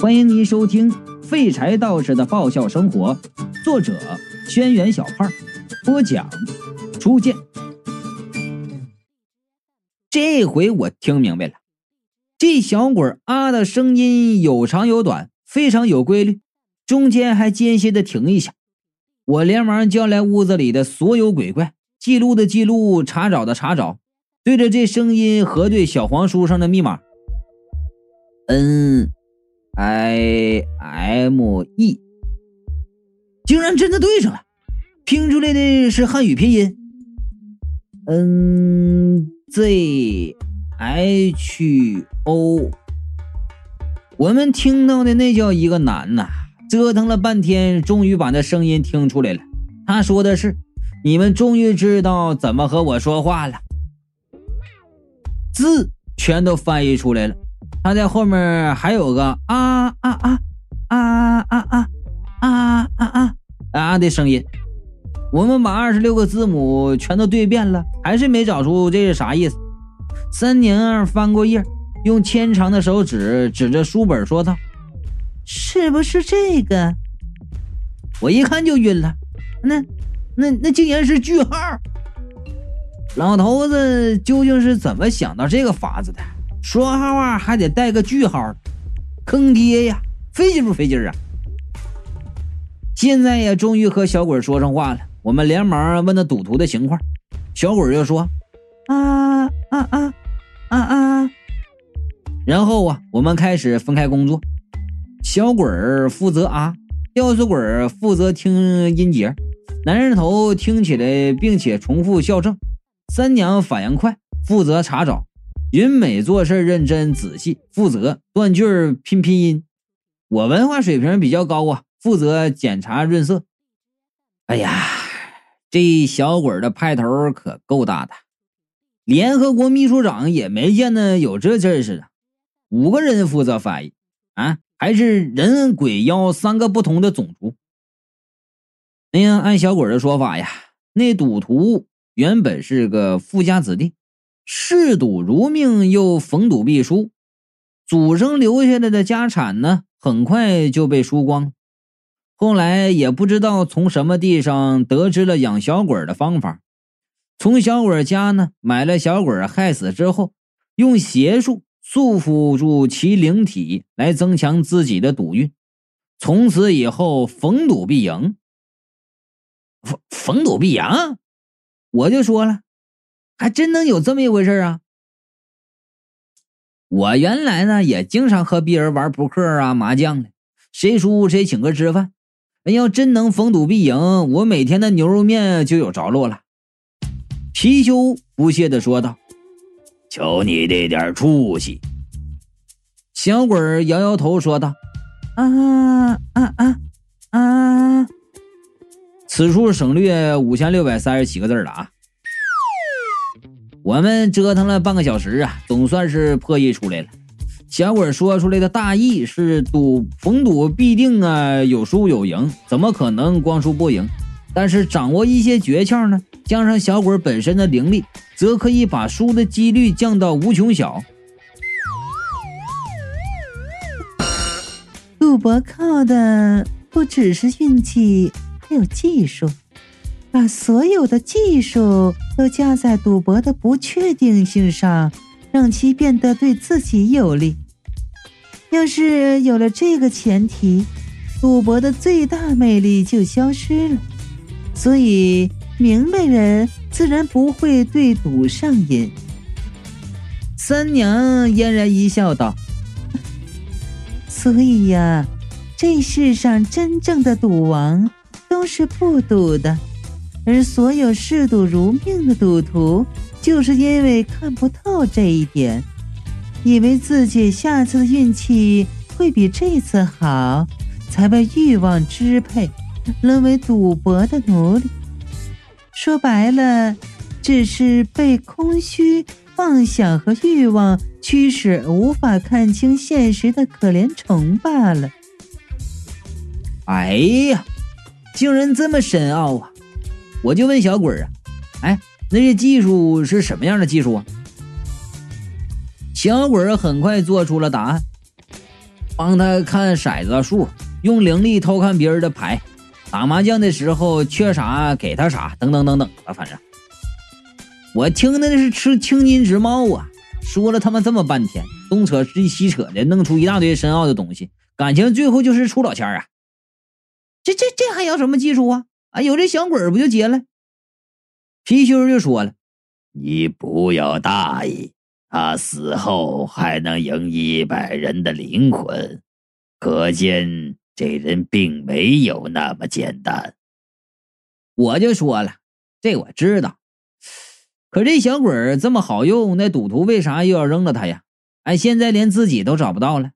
欢迎您收听《废柴道士的爆笑生活》，作者：轩辕小胖，播讲：初见。这回我听明白了，这小鬼啊的声音有长有短，非常有规律，中间还间歇的停一下。我连忙叫来屋子里的所有鬼怪，记录的记录，查找的查找，对着这声音核对小黄书上的密码。嗯 I M E，竟然真的对上了，拼出来的是汉语拼音。N Z H O，我们听到的那叫一个难呐！折腾了半天，终于把那声音听出来了。他说的是：“你们终于知道怎么和我说话了。”字全都翻译出来了。他在后面还有个啊啊啊啊啊啊啊啊啊啊的声音。我们把二十六个字母全都对遍了，还是没找出这是啥意思。三娘翻过页，用纤长的手指指着书本说道：“是不是这个？”我一看就晕了。那、那、那竟然是句号！老头子究竟是怎么想到这个法子的？说号啊，还得带个句号，坑爹呀！费劲不费劲啊？现在也，终于和小鬼说上话了。我们连忙问他赌徒的情况，小鬼就说：“啊啊啊啊啊！”然后啊，我们开始分开工作，小鬼儿负责啊，吊死鬼负责听音节，男人头听起来并且重复校正，三娘反应快，负责查找。云美做事认真仔细，负责断句拼拼音。我文化水平比较高啊，负责检查润色。哎呀，这小鬼的派头可够大的，联合国秘书长也没见得有这阵势的。五个人负责翻译啊，还是人鬼妖三个不同的种族。那样按小鬼的说法呀，那赌徒原本是个富家子弟。嗜赌如命，又逢赌必输，祖上留下来的家产呢，很快就被输光。后来也不知道从什么地上得知了养小鬼的方法，从小鬼家呢买了小鬼害死之后，用邪术束缚住其灵体，来增强自己的赌运。从此以后，逢赌必赢。逢逢赌必赢，我就说了。还真能有这么一回事啊！我原来呢也经常和别人玩扑克啊、麻将的，谁输谁请客吃饭。要真能逢赌必赢，我每天的牛肉面就有着落了。貔貅不屑的说道：“瞧你这点出息！”小鬼摇摇头说道：“啊啊啊啊！”此处省略五千六百三十七个字了啊。我们折腾了半个小时啊，总算是破译出来了。小鬼说出来的大意是：赌逢赌必定啊，有输有赢，怎么可能光输不赢？但是掌握一些诀窍呢，加上小鬼本身的灵力，则可以把输的几率降到无穷小。赌博靠的不只是运气，还有技术。把所有的技术都加在赌博的不确定性上，让其变得对自己有利。要是有了这个前提，赌博的最大魅力就消失了。所以，明白人自然不会对赌上瘾。三娘嫣然一笑，道：“所以呀，这世上真正的赌王都是不赌的。”而所有嗜赌如命的赌徒，就是因为看不透这一点，以为自己下次的运气会比这次好，才被欲望支配，沦为赌博的奴隶。说白了，只是被空虚、妄想和欲望驱使，无法看清现实的可怜虫罢了。哎呀，竟然这么深奥啊！我就问小鬼啊，哎，那些技术是什么样的技术啊？小鬼很快做出了答案：帮他看骰子数，用灵力偷看别人的牌，打麻将的时候缺啥给他啥，等等等等吧。反正我听的是吃青筋直冒啊！说了他妈这么半天，东扯西扯的，弄出一大堆深奥的东西，感情最后就是出老千啊！这这这还要什么技术啊？啊，有这小鬼不就结了？貔貅就说了：“你不要大意，他死后还能赢一百人的灵魂，可见这人并没有那么简单。”我就说了，这我知道。可这小鬼这么好用，那赌徒为啥又要扔了他呀？哎，现在连自己都找不到了。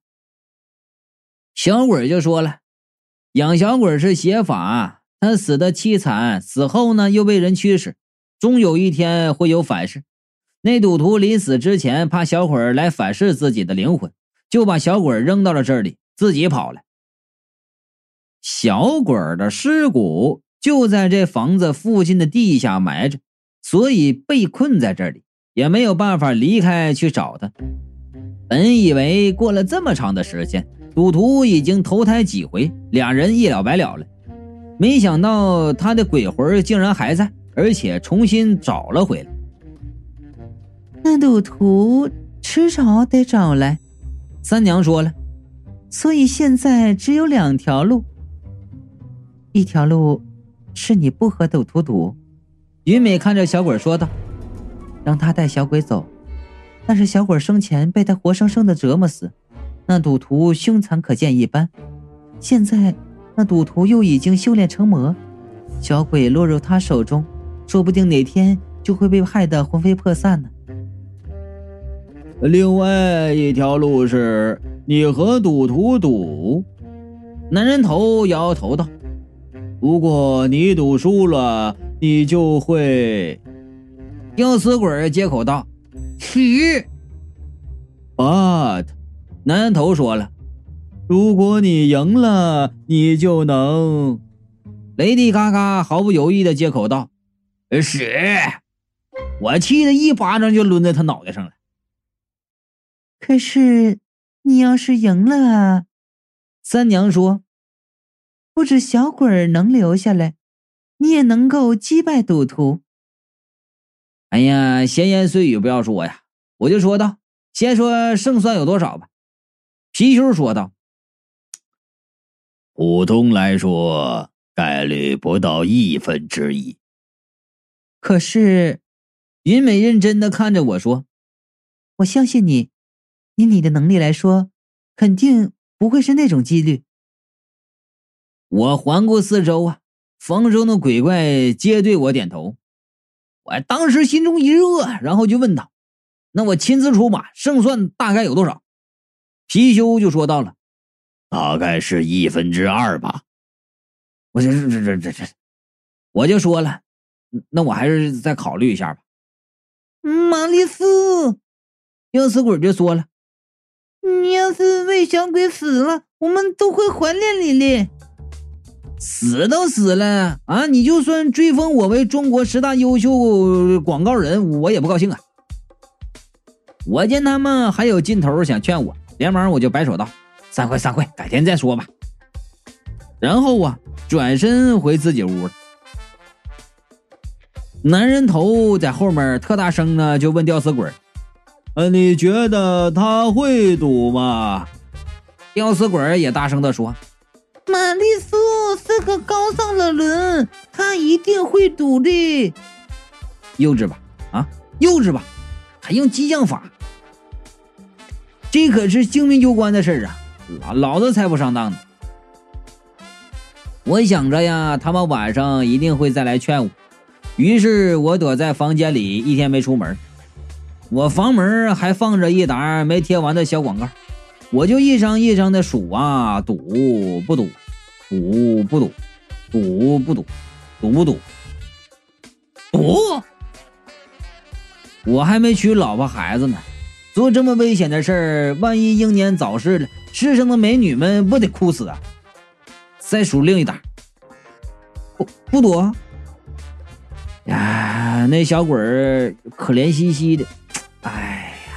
小鬼就说了。养小鬼是邪法，他死的凄惨，死后呢又被人驱使，终有一天会有反噬。那赌徒临死之前怕小鬼来反噬自己的灵魂，就把小鬼扔到了这里，自己跑了。小鬼的尸骨就在这房子附近的地下埋着，所以被困在这里，也没有办法离开去找他。本以为过了这么长的时间。赌徒已经投胎几回，俩人一了百了了。没想到他的鬼魂竟然还在，而且重新找了回来。那赌徒迟早得找来，三娘说了。所以现在只有两条路，一条路是你不和赌徒赌。云美看着小鬼说道：“让他带小鬼走，但是小鬼生前被他活生生的折磨死。”那赌徒凶残可见一斑，现在那赌徒又已经修炼成魔，小鬼落入他手中，说不定哪天就会被害得魂飞魄散呢。另外一条路是你和赌徒赌，男人头摇摇头道：“如果你赌输了，你就会。”吊死鬼接口道：“ 嘘，but。”男人头说了：“如果你赢了，你就能。”雷迪嘎嘎毫不犹豫的接口道：“是！”我气得一巴掌就抡在他脑袋上了。可是你要是赢了，三娘说：“不止小鬼能留下来，你也能够击败赌徒。”哎呀，闲言碎语不要说呀，我就说道：“先说胜算有多少吧。”貔貅说道：“普通来说，概率不到亿分之一。可是，云美认真的看着我说：‘我相信你，以你的能力来说，肯定不会是那种几率。’我环顾四周啊，房中的鬼怪皆对我点头。我当时心中一热，然后就问道：‘那我亲自出马，胜算大概有多少？’”貔貅就说到了，大概是一分之二吧。我这这这这这，我就说了，那我还是再考虑一下吧。玛丽斯，吊死鬼就说了，你要是为小鬼死了，我们都会怀念你的。死都死了啊！你就算追封我为中国十大优秀广告人，我也不高兴啊。我见他们还有劲头想劝我。连忙我就摆手道：“散会，散会，改天再说吧。”然后啊，转身回自己屋。男人头在后面特大声呢，就问吊死鬼：“呃，你觉得他会赌吗？”吊死鬼也大声的说：“玛丽苏是个高尚的人，他一定会赌的。”幼稚吧？啊，幼稚吧？还用激将法？这可是性命攸关的事儿啊！老老子才不上当呢！我想着呀，他们晚上一定会再来劝我，于是我躲在房间里一天没出门。我房门还放着一沓没贴完的小广告，我就一张一张的数啊，赌不赌？赌不赌？赌不赌？赌不赌？赌！我还没娶老婆孩子呢。做这么危险的事儿，万一英年早逝了，世上的美女们不得哭死啊！再数另一打，不不多。呀，那小鬼儿可怜兮兮的，哎呀，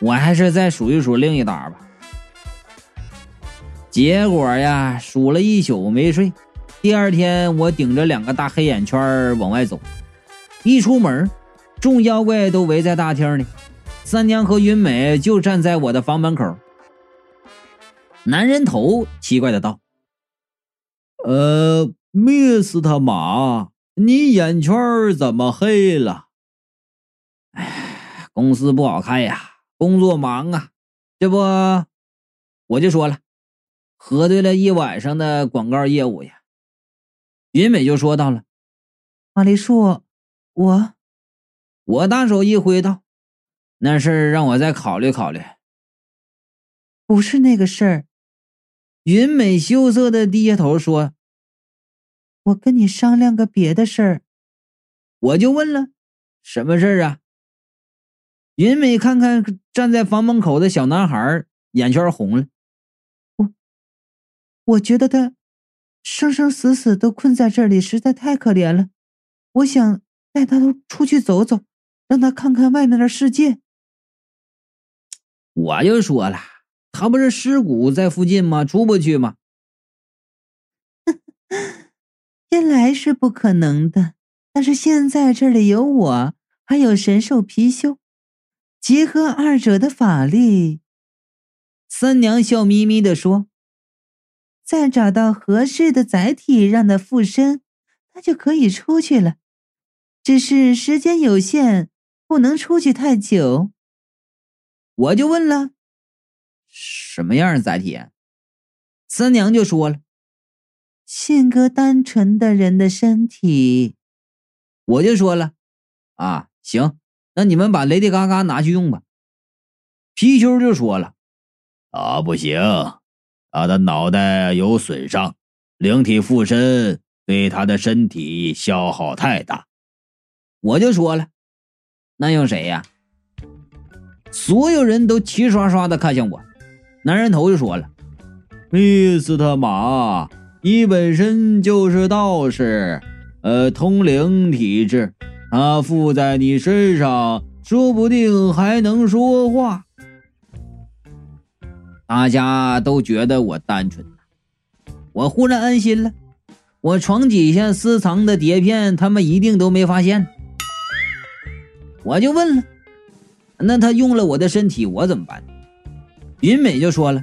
我还是再数一数另一打吧。结果呀，数了一宿没睡。第二天，我顶着两个大黑眼圈往外走，一出门，众妖怪都围在大厅里，三娘和云美就站在我的房门口。男人头奇怪的道：“呃，灭死他妈，你眼圈怎么黑了？”哎，公司不好开呀，工作忙啊，这不，我就说了。核对了一晚上的广告业务呀，云美就说到了：“马丽树，我……我大手一挥道，那事儿让我再考虑考虑。不是那个事儿。”云美羞涩的低下头说：“我跟你商量个别的事儿。”我就问了：“什么事儿啊？”云美看看站在房门口的小男孩，眼圈红了。我我觉得他生生死死都困在这里，实在太可怜了。我想带他出去走走，让他看看外面的世界。我就说了，他不是尸骨在附近吗？出不去吗？原来是不可能的，但是现在这里有我，还有神兽貔貅，结合二者的法力。三娘笑眯眯的说。再找到合适的载体让它附身，它就可以出去了。只是时间有限，不能出去太久。我就问了，什么样的载体？三娘就说了，性格单纯的人的身体。我就说了，啊，行，那你们把雷迪嘎嘎拿去用吧。貔貅就说了，啊，不行。他的脑袋有损伤，灵体附身对他的身体消耗太大。我就说了，那用谁呀？所有人都齐刷刷的看向我。男人头就说了：“密斯特玛，你本身就是道士，呃，通灵体质，他附在你身上，说不定还能说话。”大家都觉得我单纯，我忽然安心了。我床底下私藏的碟片，他们一定都没发现。我就问了：“那他用了我的身体，我怎么办？”云美就说了：“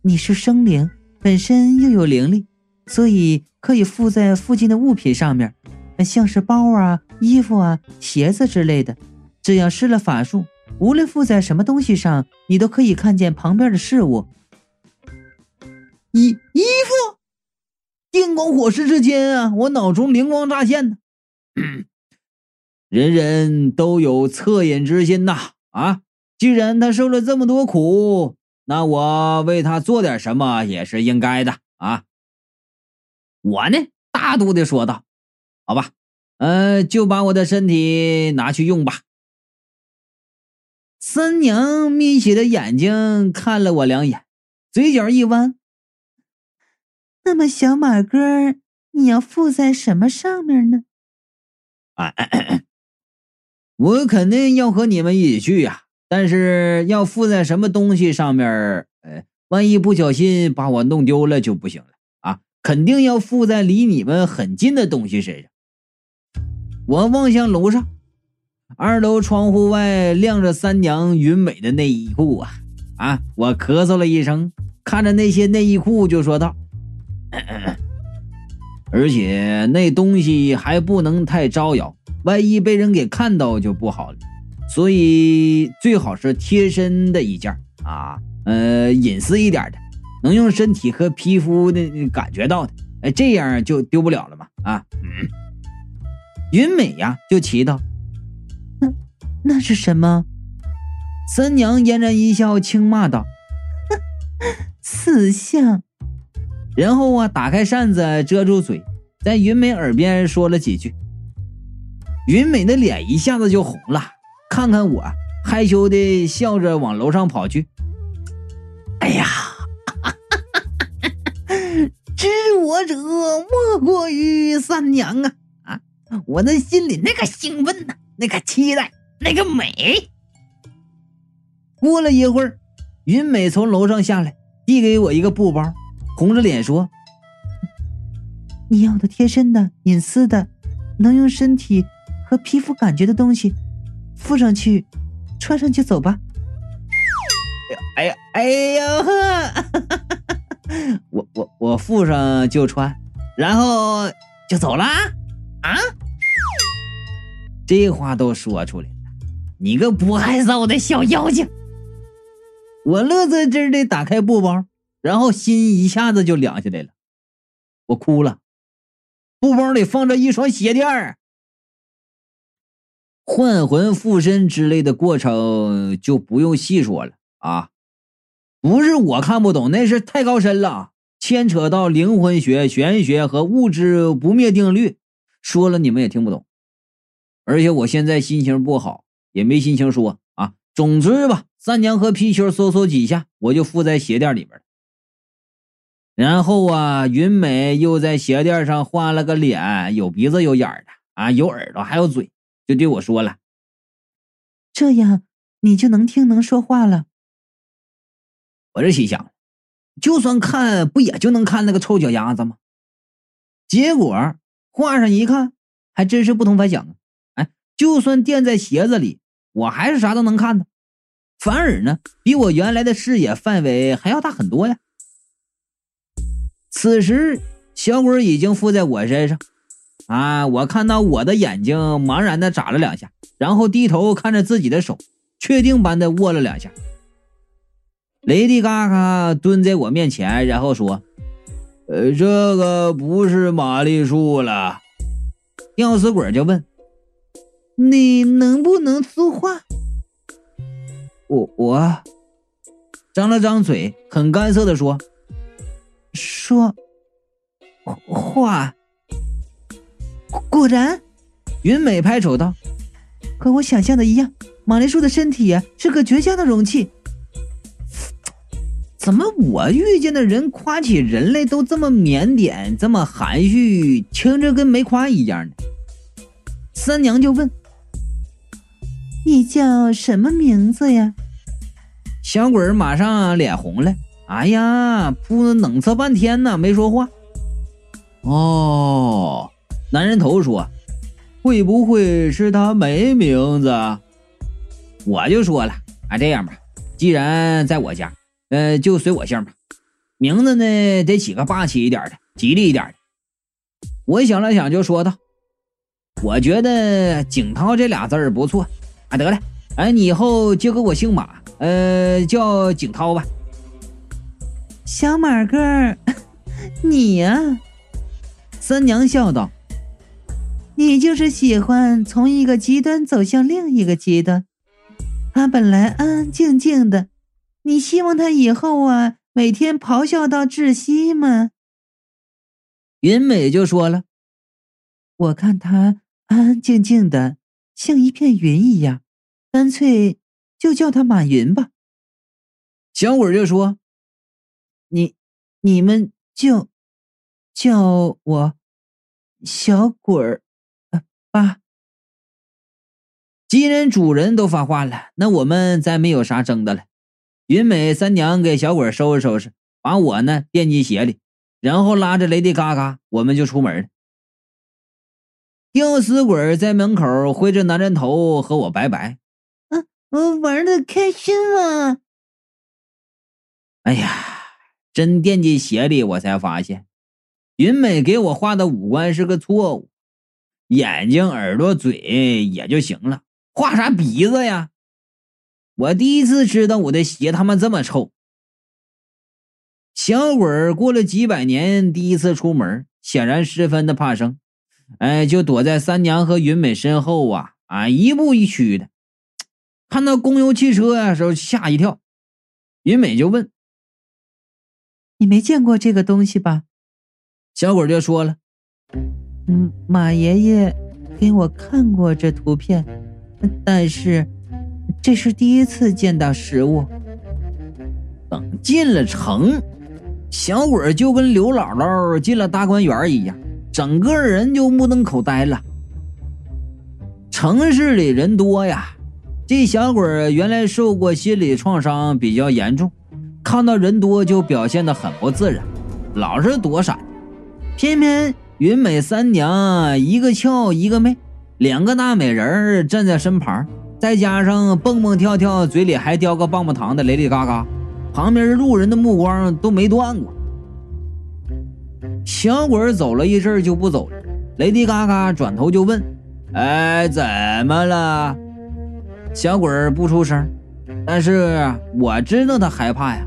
你是生灵，本身又有灵力，所以可以附在附近的物品上面，像是包啊、衣服啊、鞋子之类的。只要施了法术。”无论附在什么东西上，你都可以看见旁边的事物。衣衣服，电光火石之间啊，我脑中灵光乍现呢。人人都有恻隐之心呐！啊，既然他受了这么多苦，那我为他做点什么也是应该的啊。我呢，大度的说道：“好吧，呃，就把我的身体拿去用吧。”三娘眯起的眼睛看了我两眼，嘴角一弯。那么小马哥，你要附在什么上面呢？啊，我肯定要和你们一起去呀，但是要附在什么东西上面？呃，万一不小心把我弄丢了就不行了啊！肯定要附在离你们很近的东西身上。我望向楼上。二楼窗户外晾着三娘云美的内衣裤啊啊！我咳嗽了一声，看着那些内衣裤就说道：“ 而且那东西还不能太招摇，万一被人给看到就不好了。所以最好是贴身的一件啊，呃，隐私一点的，能用身体和皮肤的感觉到的，哎，这样就丢不了了嘛啊！”云美呀，就祈祷。那是什么？三娘嫣然一笑，轻骂道：“死相。”然后啊，打开扇子遮住嘴，在云美耳边说了几句。云美的脸一下子就红了，看看我，害羞的笑着往楼上跑去。哎呀，知我者莫过于三娘啊！啊，我的心里那个兴奋呐，那个期待。那个美。过了一会儿，云美从楼上下来，递给我一个布包，红着脸说：“你要的贴身的、隐私的，能用身体和皮肤感觉的东西，附上去，穿上就走吧。”哎呀，哎呀呵，我我我附上就穿，然后就走啦？啊？这话都说出来了，你个不害臊的小妖精！我乐滋滋的打开布包，然后心一下子就凉下来了，我哭了。布包里放着一双鞋垫儿，换魂附身之类的过程就不用细说了啊。不是我看不懂，那是太高深了，牵扯到灵魂学、玄学和物质不灭定律，说了你们也听不懂。而且我现在心情不好，也没心情说啊。总之吧，三娘和皮球嗖嗖几下，我就附在鞋垫里面了。然后啊，云美又在鞋垫上画了个脸，有鼻子有眼的啊，有耳朵还有嘴，就对我说了：“这样你就能听能说话了。”我这心想，就算看不也就能看那个臭脚丫子吗？结果画上一看，还真是不同凡响啊！哎，就算垫在鞋子里，我还是啥都能看的，反而呢，比我原来的视野范围还要大很多呀。此时，小鬼已经附在我身上，啊，我看到我的眼睛茫然的眨了两下，然后低头看着自己的手，确定般的握了两下。雷迪嘎嘎蹲在我面前，然后说：“呃，这个不是玛丽树了。”吊死鬼就问：“你能不能说话？”我我张了张嘴，很干涩的说：“说话。”果然，云美拍手道：“和我想象的一样，玛丽树的身体是个绝佳的容器。”怎么我遇见的人夸起人类都这么腼腆，这么含蓄，听着跟没夸一样呢？三娘就问：“你叫什么名字呀？”小鬼马上脸红了，哎呀，扑冷侧半天呢，没说话。哦，男人头说：“会不会是他没名字？”我就说了：“啊，这样吧，既然在我家。”呃，就随我姓吧，名字呢得起个霸气一点的，吉利一点的。我想了想，就说道：“我觉得景涛这俩字儿不错啊。得了，哎，你以后就给我姓马，呃，叫景涛吧。”小马哥，你呀，三娘笑道：“你就是喜欢从一个极端走向另一个极端。他本来安安静静的。”你希望他以后啊，每天咆哮到窒息吗？云美就说了：“我看他安安静静的，像一片云一样，干脆就叫他马云吧。”小鬼就说：“你你们就叫我小鬼儿吧。”既然主人都发话了，那我们再没有啥争的了。云美三娘给小鬼收拾收拾，把我呢垫进鞋里，然后拉着雷迪嘎嘎，我们就出门了。吊死鬼在门口挥着男人头和我拜拜。啊，我玩的开心吗？哎呀，真垫进鞋里，我才发现，云美给我画的五官是个错误，眼睛、耳朵、嘴也就行了，画啥鼻子呀？我第一次知道我的鞋他妈这么臭。小鬼儿过了几百年，第一次出门，显然十分的怕生，哎，就躲在三娘和云美身后啊啊，一步一趋的。看到公有汽车呀，时候吓一跳。云美就问：“你没见过这个东西吧？”小鬼就说了：“嗯，马爷爷给我看过这图片，但是。”这是第一次见到实物。等进了城，小鬼就跟刘姥姥进了大观园一样，整个人就目瞪口呆了。城市里人多呀，这小鬼原来受过心理创伤比较严重，看到人多就表现得很不自然，老是躲闪。偏偏云美三娘一个俏一个媚，两个大美人站在身旁，再加上蹦蹦跳跳、嘴里还叼个棒棒糖的雷雷嘎嘎，旁边路人的目光都没断过。小鬼走了一阵就不走了，雷迪嘎嘎转头就问：“哎，怎么了？”小鬼不出声，但是我知道他害怕呀，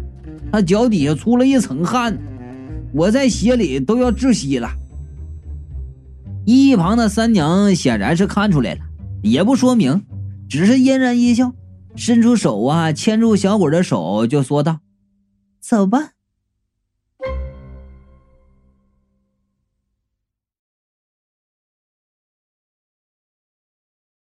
他脚底下出了一层汗，我在鞋里都要窒息了。一旁的三娘显然是看出来了，也不说明，只是嫣然一笑，伸出手啊，牵住小鬼的手，就说道：“走吧。”